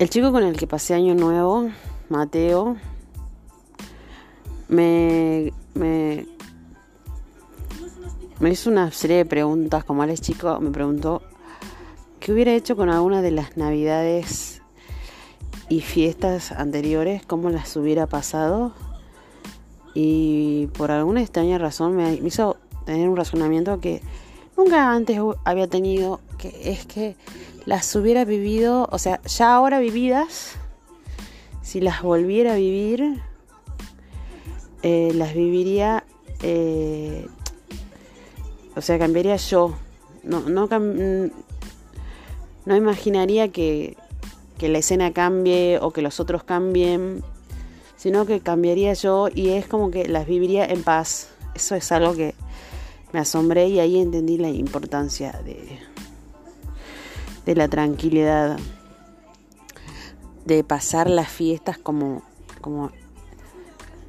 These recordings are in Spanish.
El chico con el que pasé año nuevo, Mateo, me, me, me hizo una serie de preguntas, como él es chico, me preguntó qué hubiera hecho con alguna de las navidades y fiestas anteriores, cómo las hubiera pasado. Y por alguna extraña razón me hizo tener un razonamiento que nunca antes había tenido, es que las hubiera vivido, o sea, ya ahora vividas, si las volviera a vivir, eh, las viviría, eh, o sea, cambiaría yo. No, no, no imaginaría que, que la escena cambie o que los otros cambien, sino que cambiaría yo y es como que las viviría en paz. Eso es algo que me asombré y ahí entendí la importancia de, de la tranquilidad, de pasar las fiestas como, como,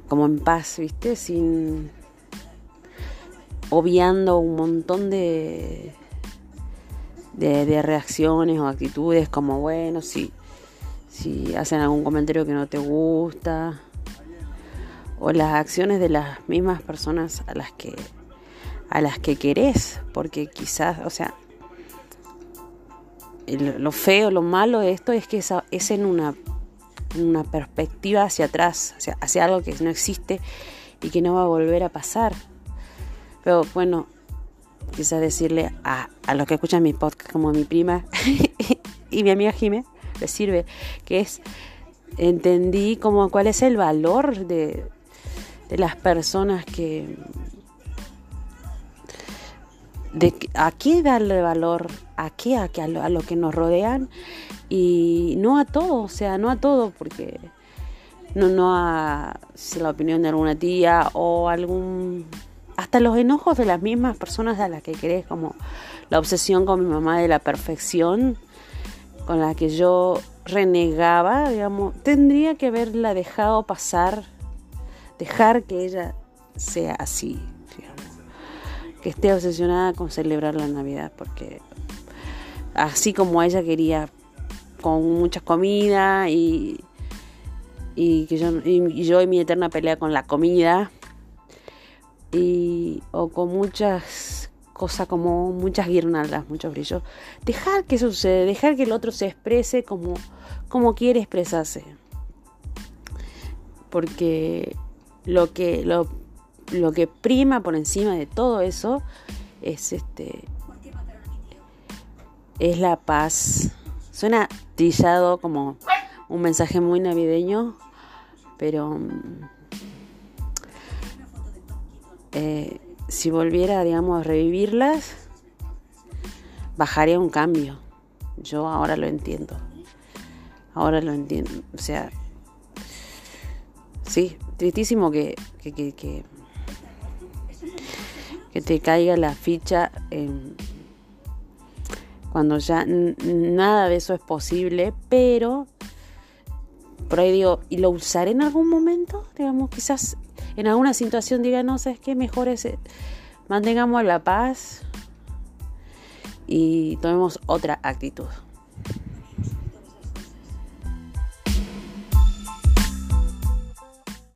como en paz, ¿viste? Sin obviando un montón de, de, reacciones o actitudes como, bueno, si, si hacen algún comentario que no te gusta, o las acciones de las mismas personas a las que a las que querés, porque quizás, o sea, lo feo, lo malo de esto es que es, en una, una perspectiva hacia atrás, hacia, algo que no existe y que no va a volver a pasar. Pero bueno, quizás decirle a, a los que escuchan mi podcast, como mi prima y mi amiga Jime, les sirve, que es, entendí como cuál es el valor de, de las personas que, de a qué darle valor, a qué, a, qué, a, lo, que nos rodean y no a todo, o sea, no a todo, porque no, no a la opinión de alguna tía o algún hasta los enojos de las mismas personas a las que querés, como la obsesión con mi mamá de la perfección, con la que yo renegaba, digamos, tendría que haberla dejado pasar, dejar que ella sea así, que esté obsesionada con celebrar la Navidad, porque así como ella quería con mucha comida y, y que yo y, mi eterna pelea con la comida y o con muchas cosas como muchas guirnaldas, muchos brillos, dejar que suceda, dejar que el otro se exprese como como quiere expresarse. Porque lo que lo lo que prima por encima de todo eso es este es la paz. Suena trillado como un mensaje muy navideño, pero mm, eh, si volviera, digamos, a revivirlas, bajaría un cambio. Yo ahora lo entiendo. Ahora lo entiendo. O sea, sí, tristísimo que, que, te caiga la ficha cuando ya nada de eso es posible, pero por ahí digo, ¿y lo usaré en algún momento? Digamos, quizás en alguna situación diga, no, ¿sabes qué? Mejor es, mantengamos la paz y tomemos otra actitud.